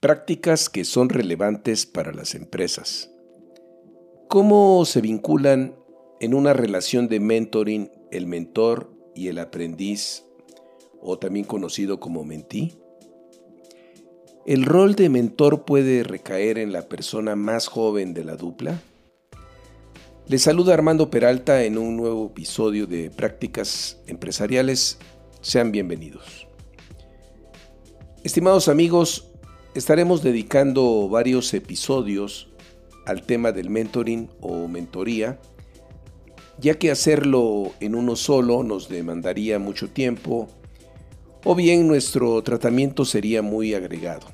Prácticas que son relevantes para las empresas. ¿Cómo se vinculan en una relación de mentoring el mentor y el aprendiz, o también conocido como mentí? ¿El rol de mentor puede recaer en la persona más joven de la dupla? Les saluda Armando Peralta en un nuevo episodio de Prácticas Empresariales. Sean bienvenidos. Estimados amigos, estaremos dedicando varios episodios al tema del mentoring o mentoría, ya que hacerlo en uno solo nos demandaría mucho tiempo, o bien nuestro tratamiento sería muy agregado.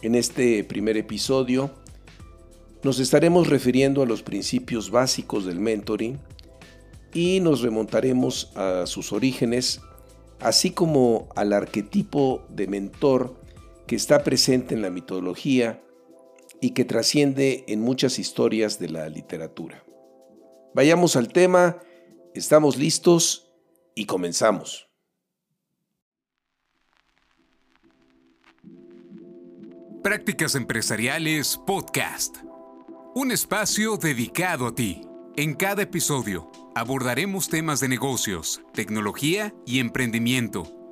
En este primer episodio nos estaremos refiriendo a los principios básicos del mentoring y nos remontaremos a sus orígenes, así como al arquetipo de mentor que está presente en la mitología y que trasciende en muchas historias de la literatura. Vayamos al tema, estamos listos y comenzamos. Prácticas Empresariales Podcast. Un espacio dedicado a ti. En cada episodio abordaremos temas de negocios, tecnología y emprendimiento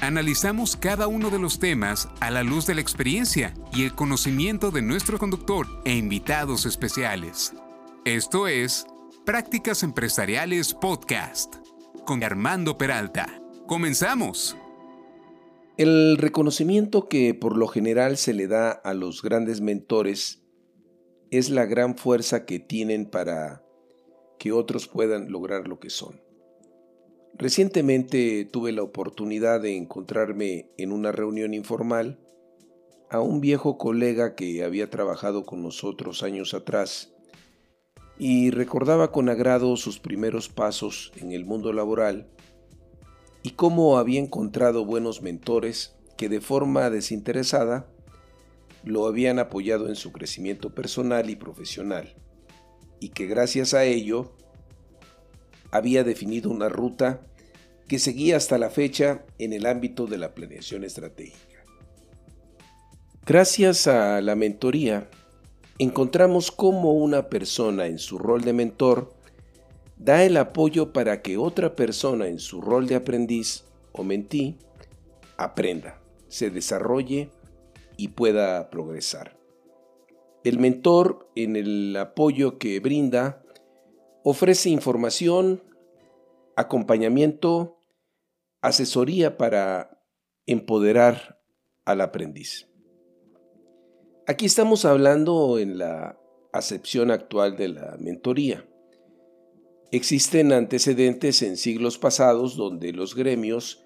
Analizamos cada uno de los temas a la luz de la experiencia y el conocimiento de nuestro conductor e invitados especiales. Esto es Prácticas Empresariales Podcast con Armando Peralta. Comenzamos. El reconocimiento que por lo general se le da a los grandes mentores es la gran fuerza que tienen para que otros puedan lograr lo que son. Recientemente tuve la oportunidad de encontrarme en una reunión informal a un viejo colega que había trabajado con nosotros años atrás y recordaba con agrado sus primeros pasos en el mundo laboral y cómo había encontrado buenos mentores que de forma desinteresada lo habían apoyado en su crecimiento personal y profesional y que gracias a ello había definido una ruta que seguía hasta la fecha en el ámbito de la planeación estratégica. Gracias a la mentoría, encontramos cómo una persona en su rol de mentor da el apoyo para que otra persona en su rol de aprendiz o mentí aprenda, se desarrolle y pueda progresar. El mentor en el apoyo que brinda ofrece información, acompañamiento, asesoría para empoderar al aprendiz. Aquí estamos hablando en la acepción actual de la mentoría. Existen antecedentes en siglos pasados donde los gremios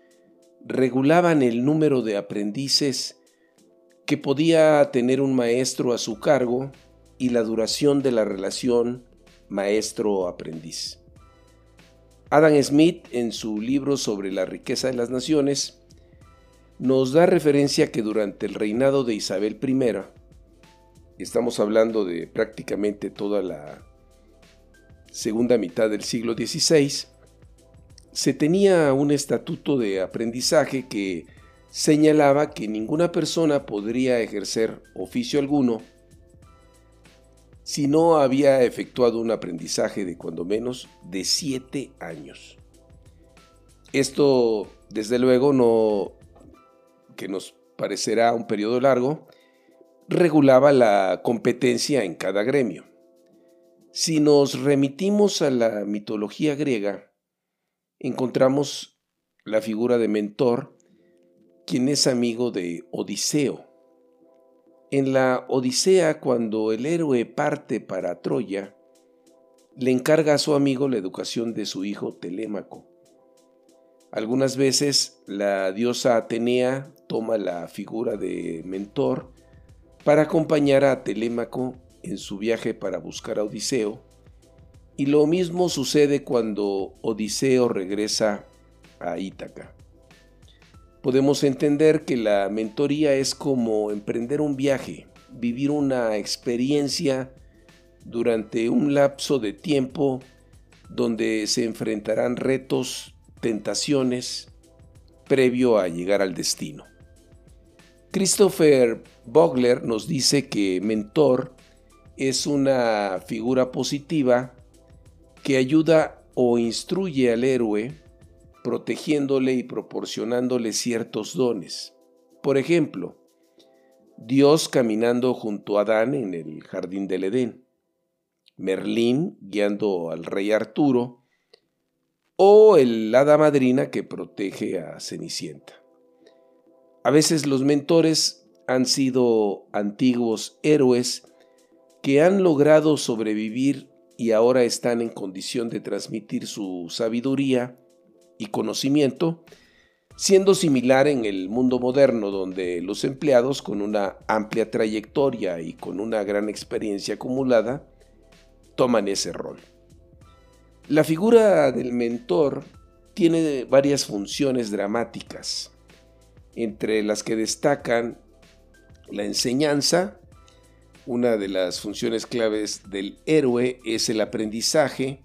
regulaban el número de aprendices que podía tener un maestro a su cargo y la duración de la relación maestro-aprendiz. Adam Smith, en su libro sobre la riqueza de las naciones, nos da referencia que durante el reinado de Isabel I, Estamos hablando de prácticamente toda la segunda mitad del siglo XVI. Se tenía un estatuto de aprendizaje que señalaba que ninguna persona podría ejercer oficio alguno si no había efectuado un aprendizaje de cuando menos de siete años. Esto, desde luego, no que nos parecerá un periodo largo, regulaba la competencia en cada gremio. Si nos remitimos a la mitología griega, encontramos la figura de Mentor, quien es amigo de Odiseo. En la Odisea, cuando el héroe parte para Troya, le encarga a su amigo la educación de su hijo Telémaco. Algunas veces la diosa Atenea toma la figura de mentor para acompañar a Telémaco en su viaje para buscar a Odiseo Y lo mismo sucede cuando Odiseo regresa a Ítaca. Podemos entender que la mentoría es como emprender un viaje, vivir una experiencia durante un lapso de tiempo donde se enfrentarán retos, tentaciones, previo a llegar al destino. Christopher Bogler nos dice que mentor es una figura positiva que ayuda o instruye al héroe protegiéndole y proporcionándole ciertos dones. Por ejemplo, Dios caminando junto a Adán en el jardín del Edén, Merlín guiando al rey Arturo, o el hada madrina que protege a Cenicienta. A veces los mentores han sido antiguos héroes que han logrado sobrevivir y ahora están en condición de transmitir su sabiduría y conocimiento, siendo similar en el mundo moderno donde los empleados con una amplia trayectoria y con una gran experiencia acumulada toman ese rol. La figura del mentor tiene varias funciones dramáticas, entre las que destacan la enseñanza, una de las funciones claves del héroe es el aprendizaje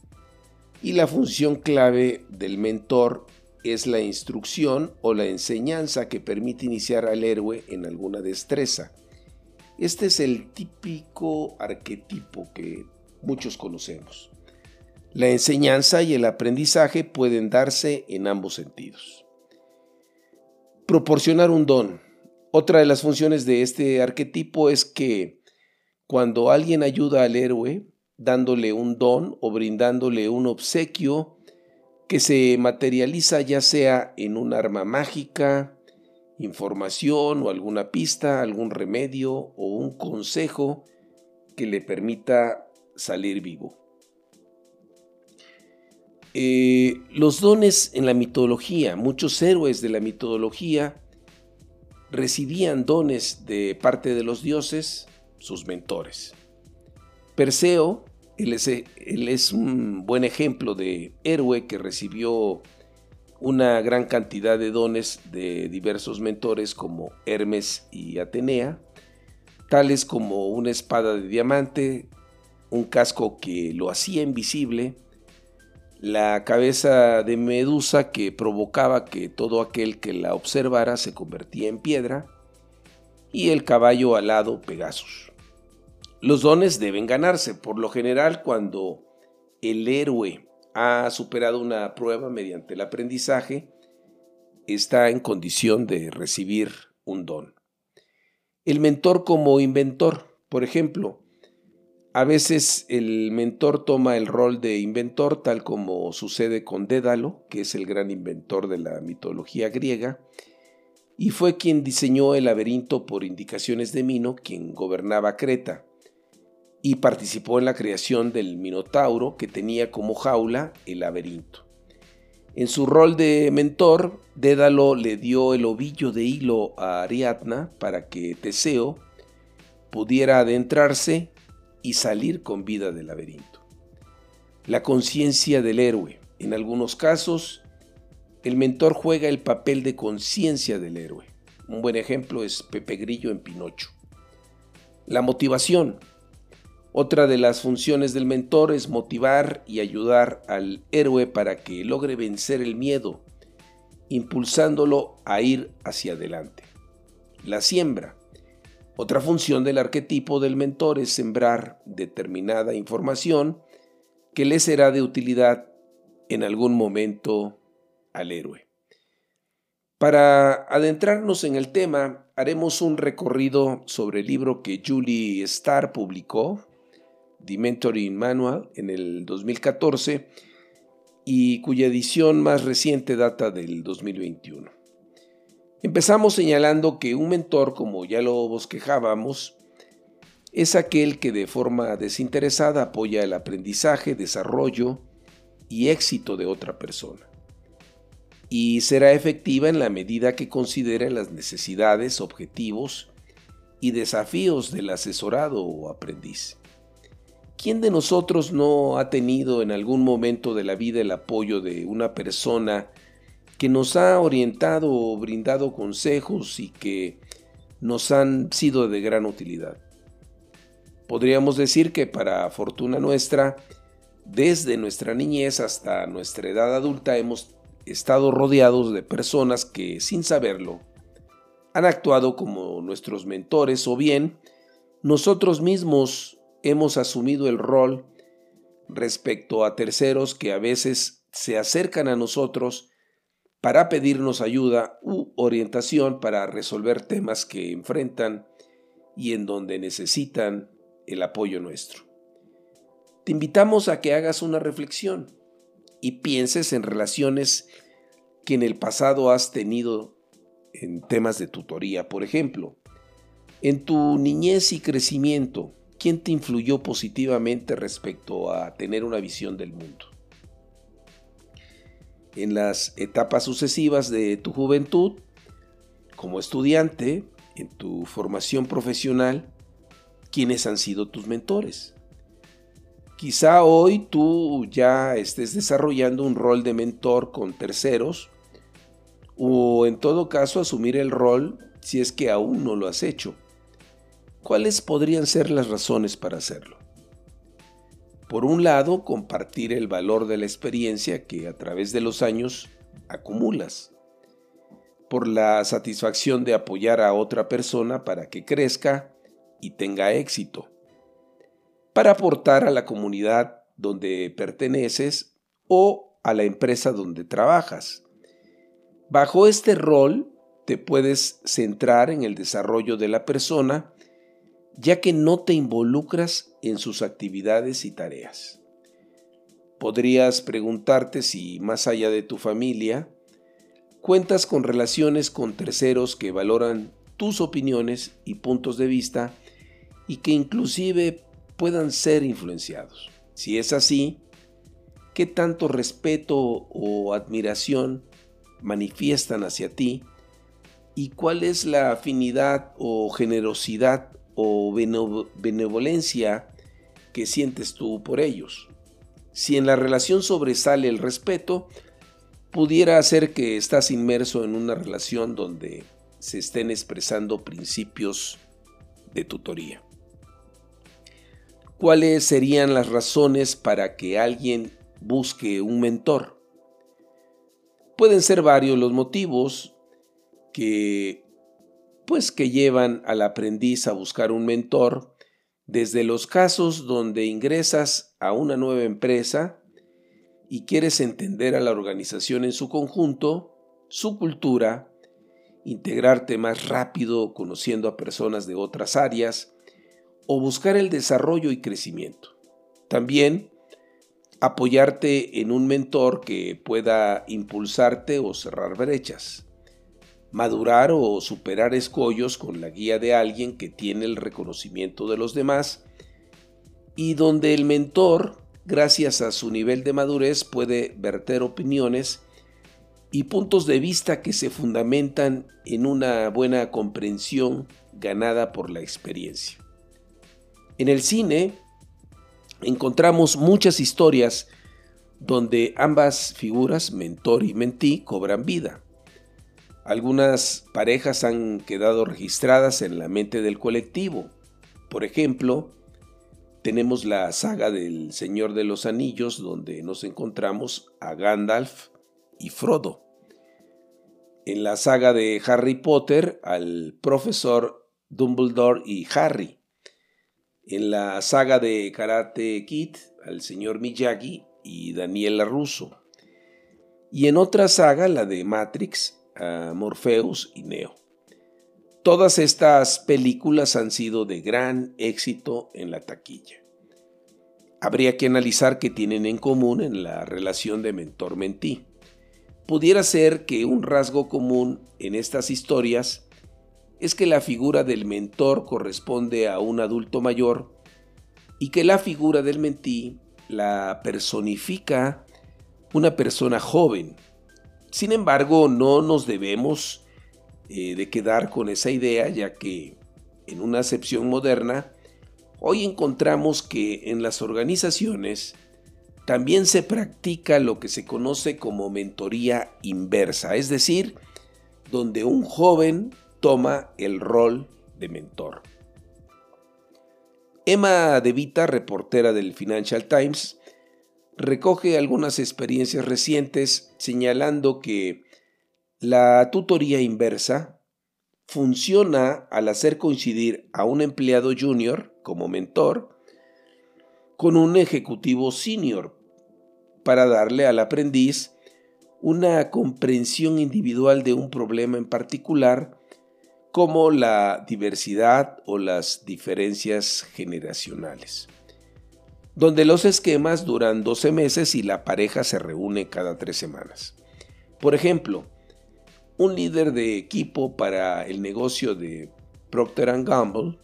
y la función clave del mentor es la instrucción o la enseñanza que permite iniciar al héroe en alguna destreza. Este es el típico arquetipo que muchos conocemos. La enseñanza y el aprendizaje pueden darse en ambos sentidos. Proporcionar un don. Otra de las funciones de este arquetipo es que cuando alguien ayuda al héroe, dándole un don o brindándole un obsequio que se materializa ya sea en un arma mágica, información o alguna pista, algún remedio o un consejo que le permita salir vivo. Eh, los dones en la mitología, muchos héroes de la mitología recibían dones de parte de los dioses, sus mentores. Perseo, él es, él es un buen ejemplo de héroe que recibió una gran cantidad de dones de diversos mentores como Hermes y Atenea, tales como una espada de diamante, un casco que lo hacía invisible, la cabeza de Medusa que provocaba que todo aquel que la observara se convertía en piedra, y el caballo alado Pegasus. Los dones deben ganarse, por lo general cuando el héroe ha superado una prueba mediante el aprendizaje, está en condición de recibir un don. El mentor como inventor, por ejemplo, a veces el mentor toma el rol de inventor, tal como sucede con Dédalo, que es el gran inventor de la mitología griega, y fue quien diseñó el laberinto por indicaciones de Mino, quien gobernaba Creta, y participó en la creación del Minotauro, que tenía como jaula el laberinto. En su rol de mentor, Dédalo le dio el ovillo de hilo a Ariadna para que Teseo pudiera adentrarse y salir con vida del laberinto. La conciencia del héroe. En algunos casos, el mentor juega el papel de conciencia del héroe. Un buen ejemplo es Pepe Grillo en Pinocho. La motivación. Otra de las funciones del mentor es motivar y ayudar al héroe para que logre vencer el miedo, impulsándolo a ir hacia adelante. La siembra. Otra función del arquetipo del mentor es sembrar determinada información que le será de utilidad en algún momento al héroe. Para adentrarnos en el tema, haremos un recorrido sobre el libro que Julie Starr publicó, The Mentoring Manual, en el 2014 y cuya edición más reciente data del 2021. Empezamos señalando que un mentor, como ya lo bosquejábamos, es aquel que de forma desinteresada apoya el aprendizaje, desarrollo y éxito de otra persona. Y será efectiva en la medida que considere las necesidades, objetivos y desafíos del asesorado o aprendiz. ¿Quién de nosotros no ha tenido en algún momento de la vida el apoyo de una persona que nos ha orientado o brindado consejos y que nos han sido de gran utilidad? Podríamos decir que para fortuna nuestra, desde nuestra niñez hasta nuestra edad adulta hemos estado rodeados de personas que, sin saberlo, han actuado como nuestros mentores o bien nosotros mismos hemos asumido el rol respecto a terceros que a veces se acercan a nosotros para pedirnos ayuda u orientación para resolver temas que enfrentan y en donde necesitan el apoyo nuestro. Te invitamos a que hagas una reflexión y pienses en relaciones que en el pasado has tenido en temas de tutoría, por ejemplo. En tu niñez y crecimiento, ¿quién te influyó positivamente respecto a tener una visión del mundo? En las etapas sucesivas de tu juventud, como estudiante, en tu formación profesional, ¿quiénes han sido tus mentores? Quizá hoy tú ya estés desarrollando un rol de mentor con terceros o en todo caso asumir el rol si es que aún no lo has hecho. ¿Cuáles podrían ser las razones para hacerlo? Por un lado, compartir el valor de la experiencia que a través de los años acumulas. Por la satisfacción de apoyar a otra persona para que crezca y tenga éxito. Para aportar a la comunidad donde perteneces o a la empresa donde trabajas. Bajo este rol te puedes centrar en el desarrollo de la persona ya que no te involucras en sus actividades y tareas. Podrías preguntarte si, más allá de tu familia, cuentas con relaciones con terceros que valoran tus opiniones y puntos de vista y que inclusive puedan ser influenciados. Si es así, ¿qué tanto respeto o admiración manifiestan hacia ti? ¿Y cuál es la afinidad o generosidad o benevolencia que sientes tú por ellos. Si en la relación sobresale el respeto, pudiera hacer que estás inmerso en una relación donde se estén expresando principios de tutoría. ¿Cuáles serían las razones para que alguien busque un mentor? Pueden ser varios los motivos que pues que llevan al aprendiz a buscar un mentor, desde los casos donde ingresas a una nueva empresa y quieres entender a la organización en su conjunto, su cultura, integrarte más rápido conociendo a personas de otras áreas o buscar el desarrollo y crecimiento. También apoyarte en un mentor que pueda impulsarte o cerrar brechas madurar o superar escollos con la guía de alguien que tiene el reconocimiento de los demás y donde el mentor, gracias a su nivel de madurez, puede verter opiniones y puntos de vista que se fundamentan en una buena comprensión ganada por la experiencia. En el cine encontramos muchas historias donde ambas figuras, mentor y mentí, cobran vida. Algunas parejas han quedado registradas en la mente del colectivo. Por ejemplo, tenemos la saga del Señor de los Anillos donde nos encontramos a Gandalf y Frodo. En la saga de Harry Potter al profesor Dumbledore y Harry. En la saga de Karate Kid al señor Miyagi y Daniela Russo. Y en otra saga, la de Matrix, a Morpheus y Neo. Todas estas películas han sido de gran éxito en la taquilla. Habría que analizar qué tienen en común en la relación de mentor-mentí. Pudiera ser que un rasgo común en estas historias es que la figura del mentor corresponde a un adulto mayor y que la figura del mentí la personifica una persona joven sin embargo, no nos debemos eh, de quedar con esa idea, ya que en una acepción moderna Hoy encontramos que en las organizaciones también se practica lo que se conoce como mentoría inversa, es decir, donde un joven toma el rol de mentor. Emma Devita, reportera del Financial Times, recoge algunas experiencias recientes señalando que la tutoría inversa funciona al hacer coincidir a un empleado junior como mentor con un ejecutivo senior para darle al aprendiz una comprensión individual de un problema en particular como la diversidad o las diferencias generacionales, donde los esquemas duran 12 meses y la pareja se reúne cada tres semanas. Por ejemplo, un líder de equipo para el negocio de Procter Gamble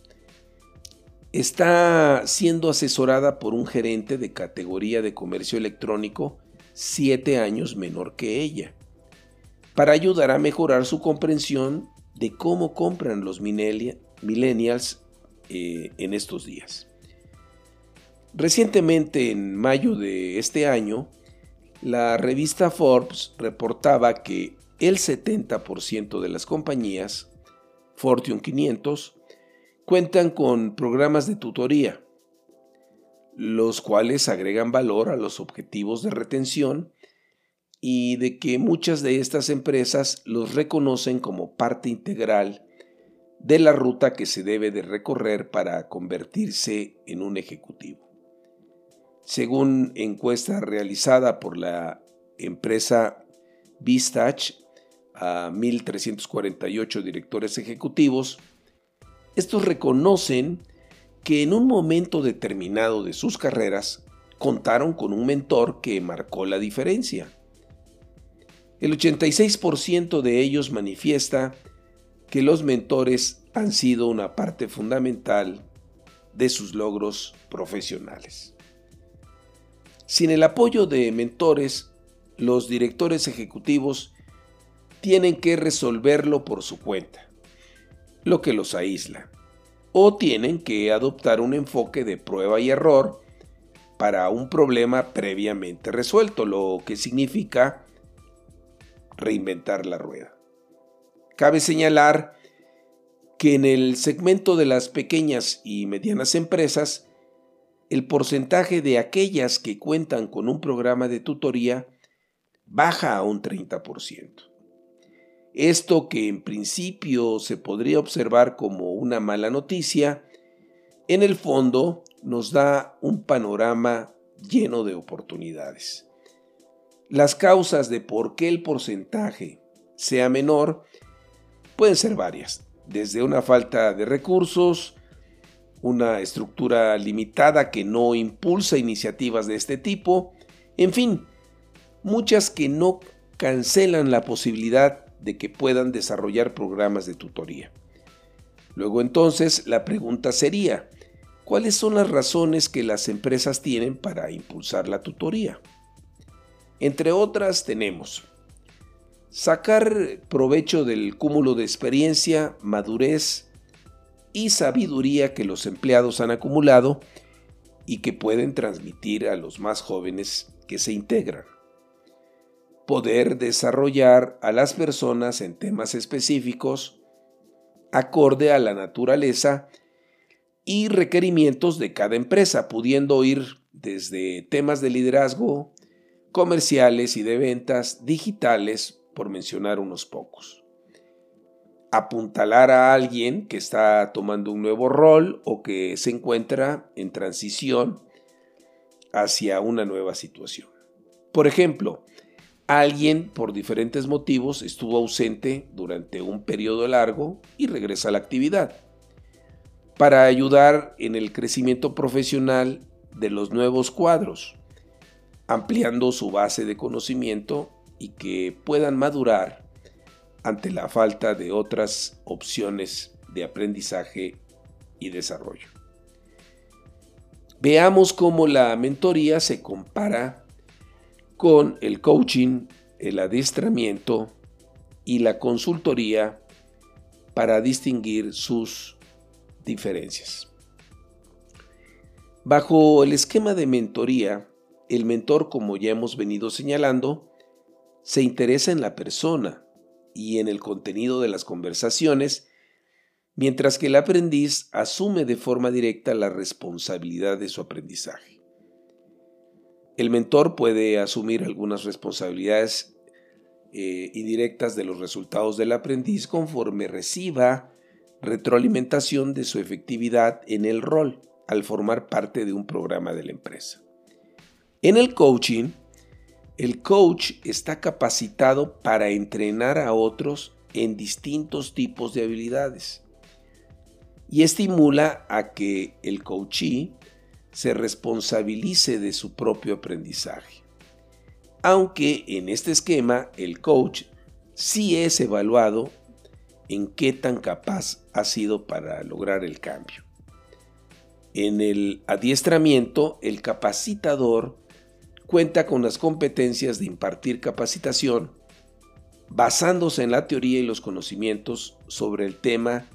está siendo asesorada por un gerente de categoría de comercio electrónico siete años menor que ella, para ayudar a mejorar su comprensión de cómo compran los millennials eh, en estos días. Recientemente, en mayo de este año, la revista Forbes reportaba que el 70% de las compañías Fortune 500 cuentan con programas de tutoría, los cuales agregan valor a los objetivos de retención y de que muchas de estas empresas los reconocen como parte integral de la ruta que se debe de recorrer para convertirse en un ejecutivo. Según encuesta realizada por la empresa Vistach a 1.348 directores ejecutivos, estos reconocen que en un momento determinado de sus carreras contaron con un mentor que marcó la diferencia. El 86% de ellos manifiesta que los mentores han sido una parte fundamental de sus logros profesionales. Sin el apoyo de mentores, los directores ejecutivos tienen que resolverlo por su cuenta, lo que los aísla, o tienen que adoptar un enfoque de prueba y error para un problema previamente resuelto, lo que significa reinventar la rueda. Cabe señalar que en el segmento de las pequeñas y medianas empresas, el porcentaje de aquellas que cuentan con un programa de tutoría baja a un 30%. Esto que en principio se podría observar como una mala noticia, en el fondo nos da un panorama lleno de oportunidades. Las causas de por qué el porcentaje sea menor pueden ser varias, desde una falta de recursos, una estructura limitada que no impulsa iniciativas de este tipo, en fin, muchas que no cancelan la posibilidad de que puedan desarrollar programas de tutoría. Luego entonces la pregunta sería, ¿cuáles son las razones que las empresas tienen para impulsar la tutoría? Entre otras tenemos sacar provecho del cúmulo de experiencia, madurez y sabiduría que los empleados han acumulado y que pueden transmitir a los más jóvenes que se integran. Poder desarrollar a las personas en temas específicos acorde a la naturaleza y requerimientos de cada empresa, pudiendo ir desde temas de liderazgo, comerciales y de ventas digitales, por mencionar unos pocos. Apuntalar a alguien que está tomando un nuevo rol o que se encuentra en transición hacia una nueva situación. Por ejemplo, alguien por diferentes motivos estuvo ausente durante un periodo largo y regresa a la actividad. Para ayudar en el crecimiento profesional de los nuevos cuadros, ampliando su base de conocimiento y que puedan madurar ante la falta de otras opciones de aprendizaje y desarrollo. Veamos cómo la mentoría se compara con el coaching, el adiestramiento y la consultoría para distinguir sus diferencias. Bajo el esquema de mentoría, el mentor, como ya hemos venido señalando, se interesa en la persona y en el contenido de las conversaciones, mientras que el aprendiz asume de forma directa la responsabilidad de su aprendizaje. El mentor puede asumir algunas responsabilidades eh, indirectas de los resultados del aprendiz conforme reciba retroalimentación de su efectividad en el rol al formar parte de un programa de la empresa. En el coaching, el coach está capacitado para entrenar a otros en distintos tipos de habilidades y estimula a que el coachee se responsabilice de su propio aprendizaje. Aunque en este esquema el coach sí es evaluado en qué tan capaz ha sido para lograr el cambio. En el adiestramiento, el capacitador cuenta con las competencias de impartir capacitación basándose en la teoría y los conocimientos sobre el tema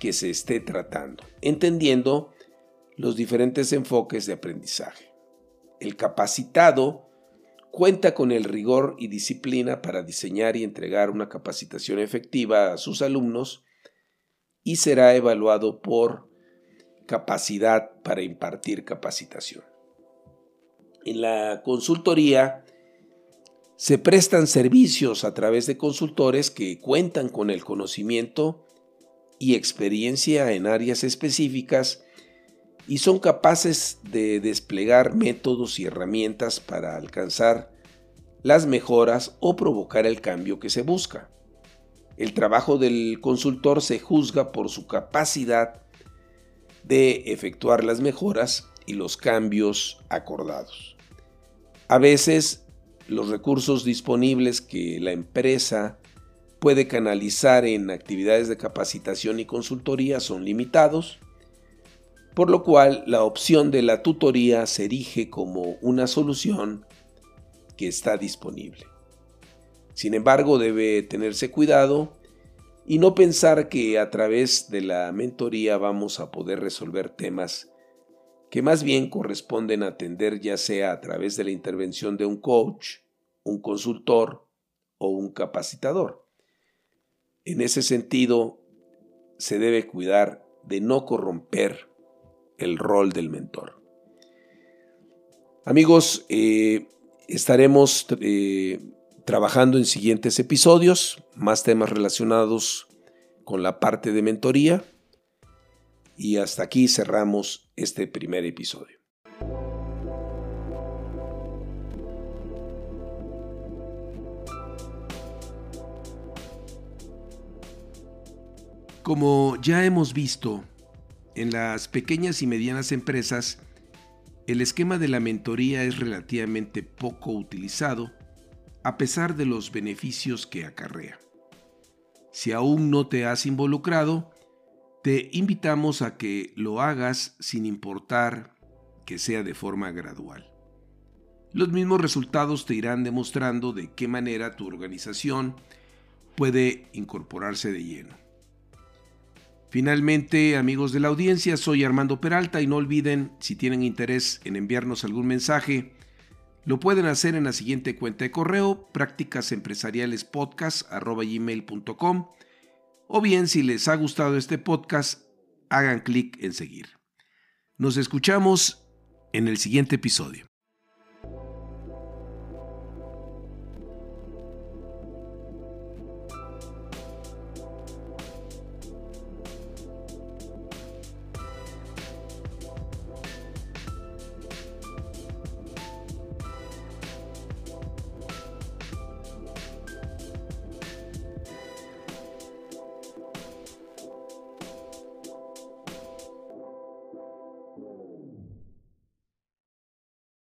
que se esté tratando, entendiendo los diferentes enfoques de aprendizaje. El capacitado cuenta con el rigor y disciplina para diseñar y entregar una capacitación efectiva a sus alumnos y será evaluado por capacidad para impartir capacitación. En la consultoría se prestan servicios a través de consultores que cuentan con el conocimiento y experiencia en áreas específicas y son capaces de desplegar métodos y herramientas para alcanzar las mejoras o provocar el cambio que se busca. El trabajo del consultor se juzga por su capacidad de efectuar las mejoras y los cambios acordados. A veces los recursos disponibles que la empresa puede canalizar en actividades de capacitación y consultoría son limitados, por lo cual la opción de la tutoría se erige como una solución que está disponible. Sin embargo, debe tenerse cuidado y no pensar que a través de la mentoría vamos a poder resolver temas que más bien corresponden atender ya sea a través de la intervención de un coach, un consultor o un capacitador. En ese sentido, se debe cuidar de no corromper el rol del mentor. Amigos, eh, estaremos eh, trabajando en siguientes episodios, más temas relacionados con la parte de mentoría. Y hasta aquí cerramos este primer episodio. Como ya hemos visto, en las pequeñas y medianas empresas, el esquema de la mentoría es relativamente poco utilizado a pesar de los beneficios que acarrea. Si aún no te has involucrado, te invitamos a que lo hagas sin importar que sea de forma gradual. Los mismos resultados te irán demostrando de qué manera tu organización puede incorporarse de lleno. Finalmente, amigos de la audiencia, soy Armando Peralta y no olviden, si tienen interés en enviarnos algún mensaje, lo pueden hacer en la siguiente cuenta de correo, prácticasempresarialespodcast.com o bien si les ha gustado este podcast, hagan clic en seguir. Nos escuchamos en el siguiente episodio.